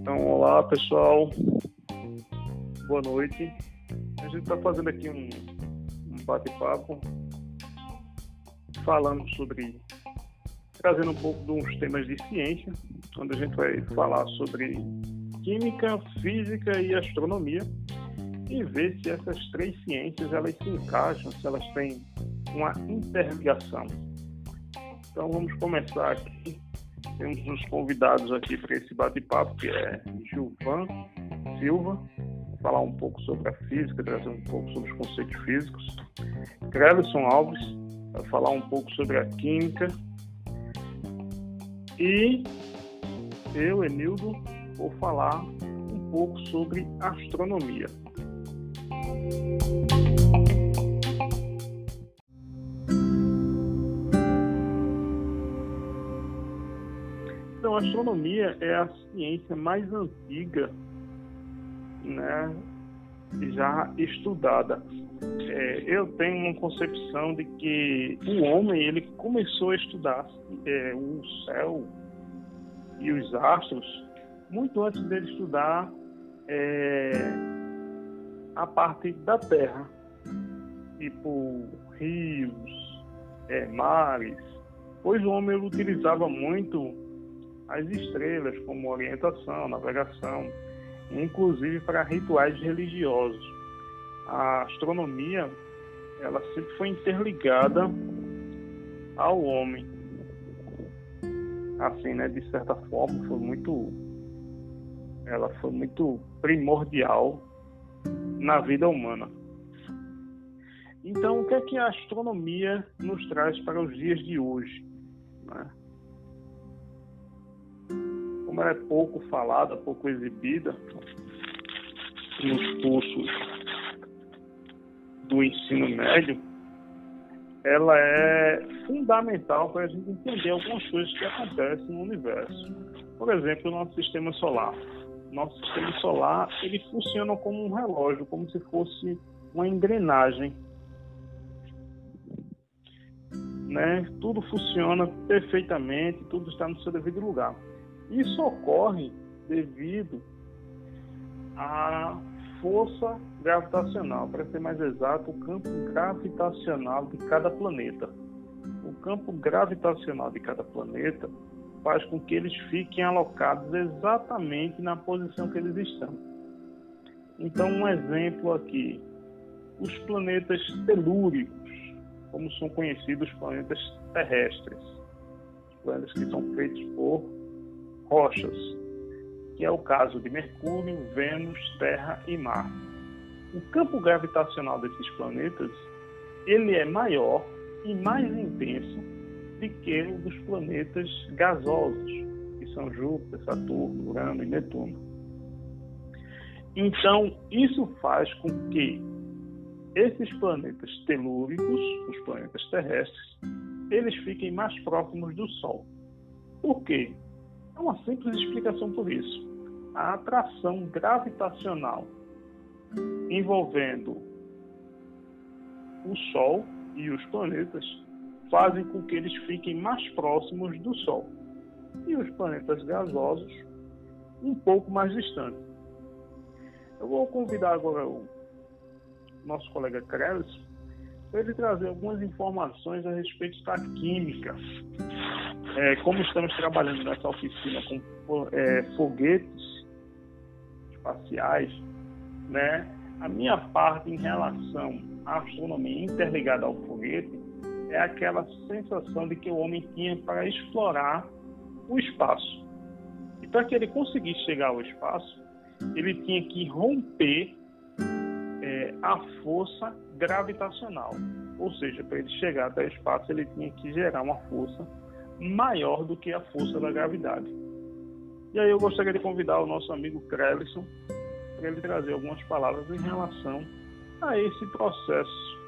Então, olá pessoal, boa noite. A gente está fazendo aqui um, um bate-papo falando sobre trazendo um pouco de uns temas de ciência, onde a gente vai falar sobre química, física e astronomia e ver se essas três ciências elas se encaixam, se elas têm uma interligação. Então vamos começar aqui. Temos uns convidados aqui para esse bate-papo que é Gilvan Silva, falar um pouco sobre a física, trazer um pouco sobre os conceitos físicos. Crelison Alves, vai falar um pouco sobre a química e eu, Enildo, vou falar um pouco sobre astronomia. Então, a astronomia é a ciência mais antiga, né, já estudada. É, eu tenho uma concepção de que o homem ele começou a estudar é, o céu e os astros muito antes dele estudar é, a parte da Terra, tipo rios, é, mares, pois o homem utilizava muito as estrelas como orientação, navegação, inclusive para rituais religiosos. A astronomia ela sempre foi interligada ao homem. Assim, né, de certa forma, foi muito ela foi muito primordial na vida humana. Então, o que é que a astronomia nos traz para os dias de hoje? Né? Como ela é pouco falada, pouco exibida nos cursos do ensino médio, ela é fundamental para a gente entender algumas coisas que acontecem no universo. Por exemplo, o nosso sistema solar nosso sistema solar ele funciona como um relógio, como se fosse uma engrenagem. Né? Tudo funciona perfeitamente, tudo está no seu devido lugar. Isso ocorre devido à força gravitacional, para ser mais exato, o campo gravitacional de cada planeta. O campo gravitacional de cada planeta faz com que eles fiquem alocados exatamente na posição que eles estão. Então, um exemplo aqui: os planetas telúricos, como são conhecidos os planetas terrestres, os planetas que são feitos por rochas, que é o caso de Mercúrio, Vênus, Terra e Marte. O campo gravitacional desses planetas ele é maior e mais intenso de que o dos planetas gasosos, que são Júpiter, Saturno, Urano e Netuno. Então, isso faz com que esses planetas telúricos, os planetas terrestres, eles fiquem mais próximos do Sol. Por quê? É uma simples explicação por isso. A atração gravitacional envolvendo o Sol e os planetas fazem com que eles fiquem mais próximos do Sol e os planetas gasosos um pouco mais distantes. Eu vou convidar agora o nosso colega Krelis para ele trazer algumas informações a respeito da química. É, como estamos trabalhando nessa oficina com é, foguetes espaciais, né? A minha parte em relação à astronomia interligada ao foguete é aquela sensação de que o homem tinha para explorar o espaço. E para que ele conseguisse chegar ao espaço, ele tinha que romper é, a força gravitacional. Ou seja, para ele chegar até o espaço, ele tinha que gerar uma força maior do que a força da gravidade. E aí eu gostaria de convidar o nosso amigo Crelison para ele trazer algumas palavras em relação a esse processo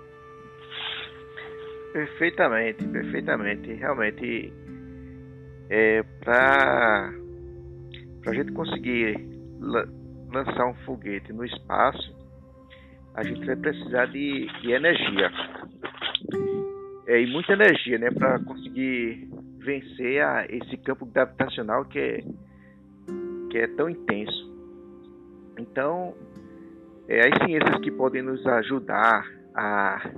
Perfeitamente, perfeitamente. Realmente, é, para a gente conseguir la lançar um foguete no espaço, a gente vai precisar de, de energia. É, e muita energia, né? Para conseguir vencer a, esse campo gravitacional que é, que é tão intenso. Então, é, as ciências que podem nos ajudar a,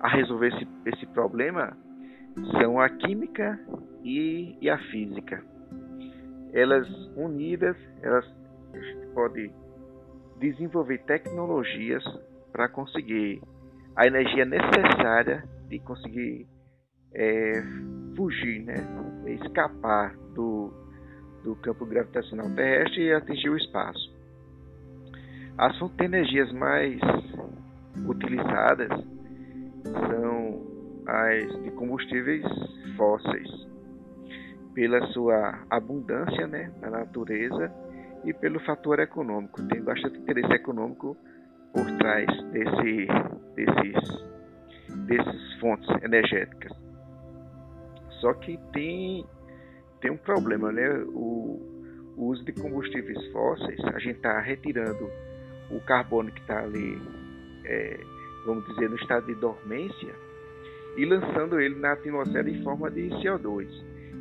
a resolver esse, esse problema são a química e, e a física. Elas unidas, elas podem desenvolver tecnologias para conseguir a energia necessária de conseguir é, fugir, né, escapar do, do campo gravitacional terrestre e atingir o espaço. As fontes de energias mais utilizadas são as de combustíveis fósseis, pela sua abundância né, na natureza e pelo fator econômico. Tem bastante interesse econômico por trás desse, desses, desses fontes energéticas. Só que tem, tem um problema, né? O, o uso de combustíveis fósseis, a gente está retirando o carbono que está ali, é, vamos dizer, no estado de dormência e lançando ele na atmosfera em forma de CO2.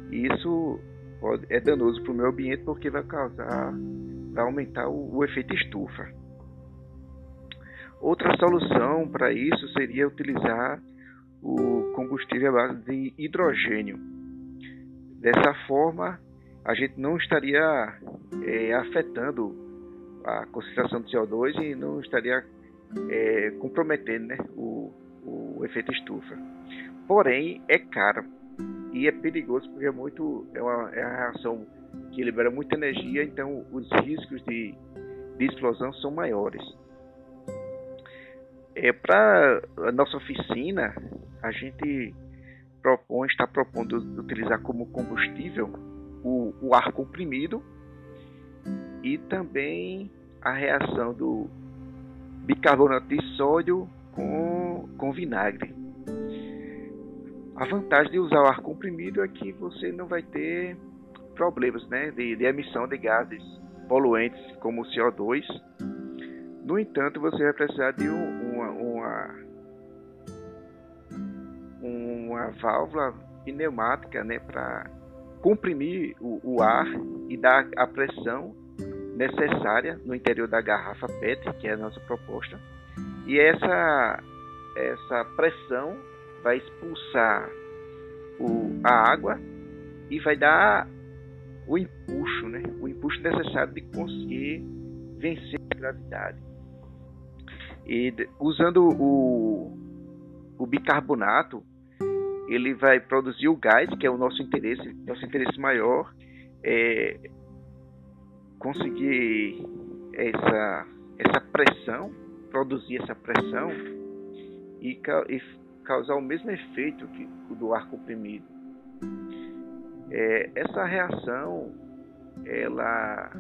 E isso pode, é danoso para o meio ambiente porque vai causar, vai aumentar o, o efeito estufa. Outra solução para isso seria utilizar o combustível à base de hidrogênio. Dessa forma, a gente não estaria é, afetando a concentração de CO2 e não estaria é, comprometendo né, o, o efeito estufa. Porém, é caro e é perigoso porque é muito é uma, é uma reação que libera muita energia, então os riscos de, de explosão são maiores. É, Para a nossa oficina, a gente propõe, está propondo utilizar como combustível o, o ar comprimido e também a reação do bicarbonato de sódio com, com vinagre. A vantagem de usar o ar comprimido é que você não vai ter problemas né, de, de emissão de gases poluentes como o CO2 no entanto, você vai precisar de um, uma, uma, válvula pneumática né, para comprimir o, o, ar e dar a pressão necessária no interior da garrafa PET, que é a nossa proposta. E essa, essa pressão vai expulsar o, a água e vai dar o impulso, né? o impulso necessário de conseguir vencer a gravidade. E usando o, o bicarbonato, ele vai produzir o gás, que é o nosso interesse, nosso interesse maior é conseguir essa, essa pressão, produzir essa pressão e, e causar o mesmo efeito que o do ar comprimido. É, essa reação ela,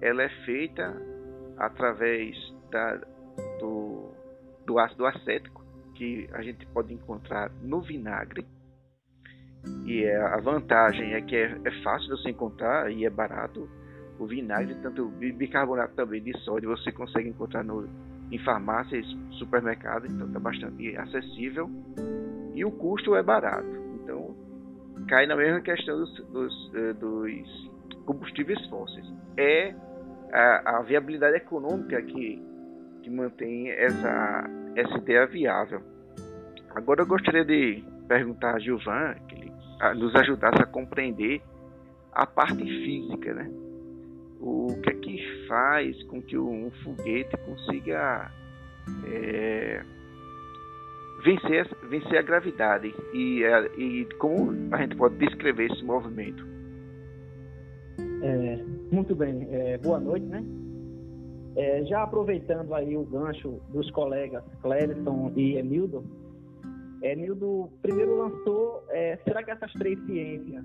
ela é feita através da, do, do ácido acético, que a gente pode encontrar no vinagre. E é, a vantagem é que é, é fácil você encontrar e é barato. O vinagre, tanto bicarbonato também de sódio, você consegue encontrar no, em farmácias, supermercados, então está bastante acessível. E o custo é barato. Então cai na mesma questão dos, dos, eh, dos combustíveis fósseis. É a, a viabilidade econômica que que mantém essa, essa ideia viável. Agora eu gostaria de perguntar a Gilvan que ele nos ajudasse a compreender a parte física, né? O que é que faz com que um foguete consiga é, vencer, vencer a gravidade e, e como a gente pode descrever esse movimento? É, muito bem, é, boa noite, né? É, já aproveitando aí o gancho dos colegas Clérison e Emildo, Emildo primeiro lançou, é, será que essas três ciências,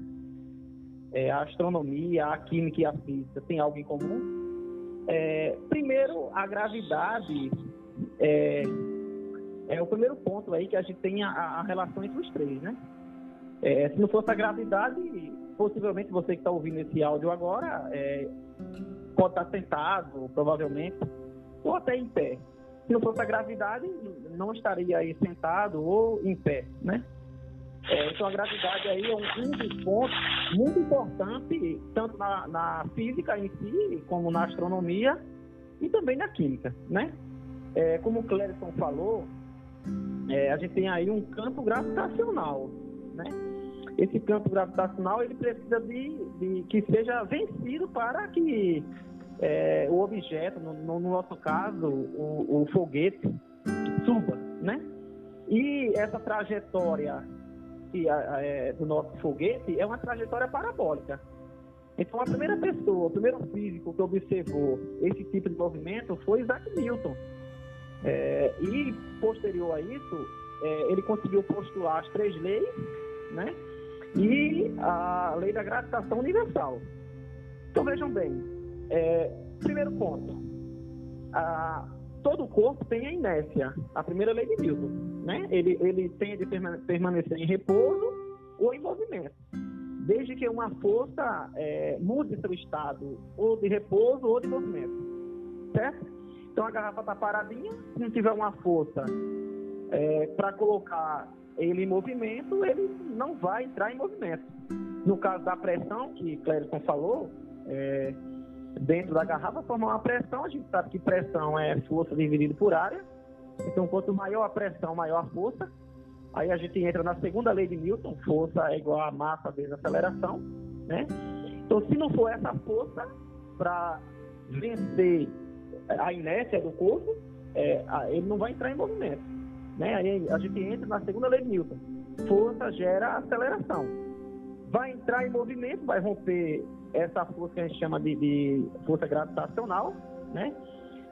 é, a astronomia, a química e a física, têm algo em comum? É, primeiro, a gravidade é, é, o primeiro ponto aí que a gente tem a, a relação entre os três, né? É, se não fosse a gravidade, possivelmente você que está ouvindo esse áudio agora, é, pode estar sentado, provavelmente, ou até em pé. Se não fosse a gravidade, não estaria aí sentado ou em pé, né? É, então a gravidade aí é um, dos pontos muito importante, tanto na, na, física em si, como na astronomia e também na química, né? É, como o Clérison falou, é, a gente tem aí um campo gravitacional, né? Esse campo gravitacional ele precisa de, de que seja vencido para que é, o objeto, no, no, nosso caso, o, o foguete, suba, né? E essa trajetória que, é, do nosso foguete é uma trajetória parabólica. Então, a primeira pessoa, o primeiro físico que observou esse tipo de movimento foi Isaac Newton. É, e, posterior a isso, é, ele conseguiu postular as três leis, né? E a lei da gravitação universal. Então, vejam bem, é, primeiro ponto, a, todo corpo tem a inércia, a primeira lei de Newton, né? Ele, ele tem de permanecer em repouso ou em movimento, desde que uma força é, mude seu estado ou de repouso ou de movimento, certo? Então a garrafa está paradinha, se não tiver uma força é, para colocar ele em movimento, ele não vai entrar em movimento. No caso da pressão, que Clérison falou, é, dentro da garrafa forma uma pressão. A gente sabe que pressão é força dividida por área. Então, quanto maior a pressão, maior a força. Aí a gente entra na segunda lei de Newton, força é igual a massa vezes aceleração, né? Então, se não for essa força para vencer a inércia do corpo, é, ele não vai entrar em movimento, né? Aí a gente entra na segunda lei de Newton, força gera aceleração. Vai entrar em movimento, vai romper essa força que a gente chama de, de força gravitacional, né?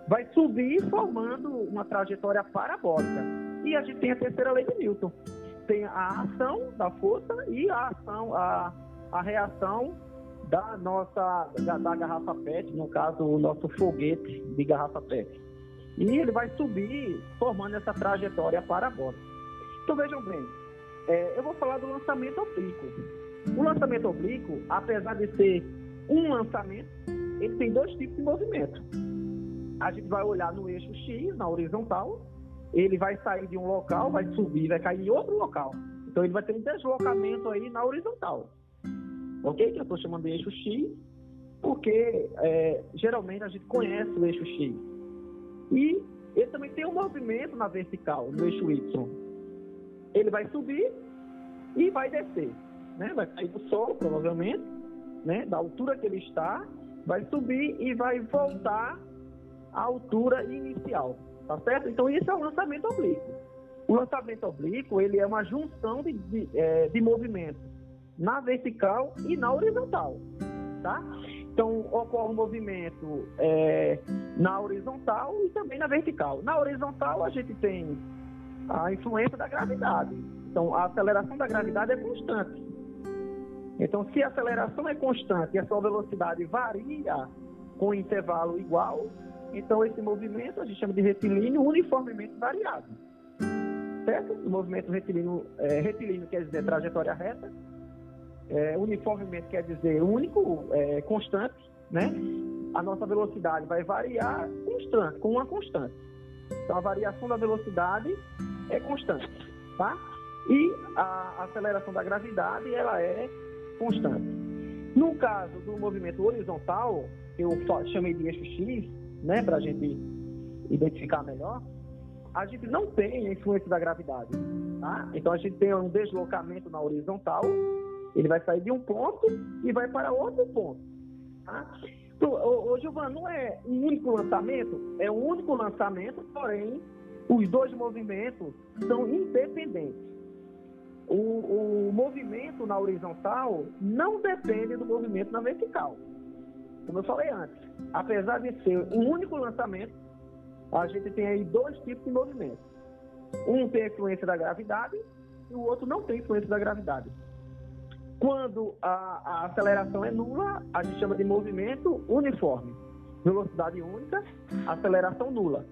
Vai subir formando uma trajetória parabólica. E a gente tem a terceira lei de Newton. Tem a ação da força e a ação, a, a reação da nossa da, da, garrafa PET, no caso o nosso foguete de garrafa PET. E ele vai subir formando essa trajetória parabólica. Então vejam bem, é, eu vou falar do lançamento oblíquo. O lançamento oblíquo, apesar de ser um lançamento, ele tem dois tipos de movimento. A gente vai olhar no eixo X, na horizontal, ele vai sair de um local, vai subir, vai cair em outro local. Então ele vai ter um deslocamento aí na horizontal. Ok? Que eu estou chamando de eixo X, porque é, geralmente a gente conhece o eixo X. E ele também tem um movimento na vertical, no eixo Y. Ele vai subir e vai descer né? Vai sair do solo, provavelmente, né? Da altura que ele está, vai subir e vai voltar à altura inicial, tá certo? Então isso é o lançamento oblíquo. O lançamento oblíquo ele é uma junção de, de, é, de movimentos na vertical e na horizontal, tá? Então ocorre um movimento é, na horizontal e também na vertical. Na horizontal a gente tem a influência da gravidade. Então a aceleração da gravidade é constante. Então, se a aceleração é constante e a sua velocidade varia com intervalo igual, então esse movimento a gente chama de retilíneo uniformemente variado. Certo? O movimento retilíneo, é, retilíneo quer dizer trajetória reta, é, uniformemente quer dizer único, é, constante, né? A nossa velocidade vai variar constante, com uma constante. Então a variação da velocidade é constante, tá? E a aceleração da gravidade, ela é constante. No caso do movimento horizontal, que eu chamei de eixo X, né, para a gente identificar melhor, a gente não tem a influência da gravidade. Tá? Então a gente tem um deslocamento na horizontal, ele vai sair de um ponto e vai para outro ponto. Tá? Então, ô, ô, não é um único lançamento, é um único lançamento, porém os dois movimentos são independentes o, o movimento na horizontal não depende do movimento na vertical. Como eu falei antes, apesar de ser um único lançamento, a gente tem aí dois tipos de movimento. Um tem influência da gravidade e o outro não tem influência da gravidade. Quando a, a aceleração é nula, a gente chama de movimento uniforme. Velocidade única, aceleração nula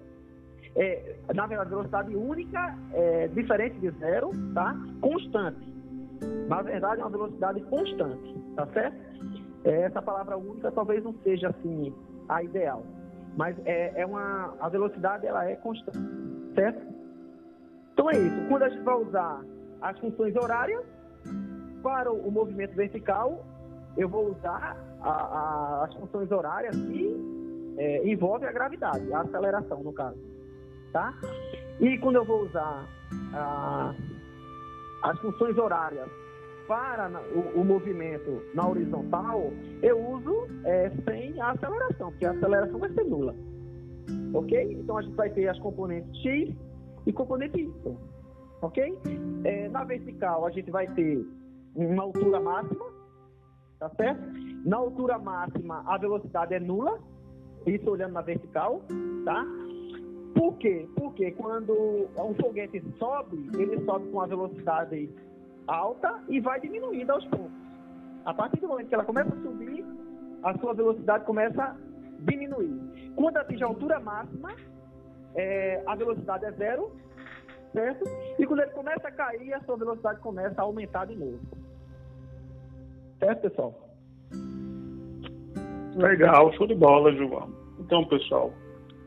é, na verdade, velocidade única, é, diferente de zero, tá? Constante. Na verdade, é uma velocidade constante, tá certo? É, essa palavra única talvez não seja assim a ideal, mas é, é uma a velocidade ela é constante, certo? Então é isso. Quando a gente vai usar as funções horárias. Para o movimento vertical, eu vou usar a, a, as funções horárias que é, envolvem a gravidade, a aceleração, no caso. Tá? E quando eu vou usar a, as funções horárias para o, o, movimento na horizontal, eu uso é, sem a aceleração, porque a aceleração vai ser nula. Ok? Então a gente vai ter as componentes X e componente Y. Ok? É, na vertical a gente vai ter uma altura máxima, tá certo? Na altura máxima a velocidade é nula, isso olhando na vertical, tá? Por quê? Porque quando um foguete sobe, ele sobe com a velocidade alta e vai diminuindo aos poucos. A partir do momento que ela começa a subir, a sua velocidade começa a diminuir. Quando atinge a altura máxima, é, a velocidade é zero, certo? E quando ele começa a cair, a sua velocidade começa a aumentar de novo. Certo, pessoal? Legal, show de bola, João. Então, pessoal,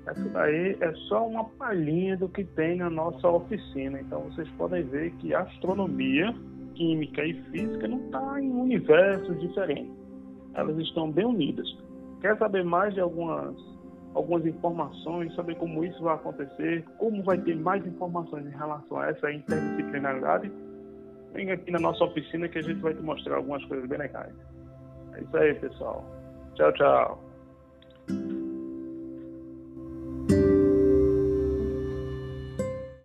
essa daí é só uma palhinha do que tem na nossa oficina. Então, vocês podem ver que astronomia, química e física não está em universos diferentes. Elas estão bem unidas. Quer saber mais de algumas algumas informações, saber como isso vai acontecer, como vai ter mais informações em relação a essa interdisciplinaridade, vem aqui na nossa oficina que a gente vai te mostrar algumas coisas bem legais. É isso aí, pessoal. Tchau, tchau.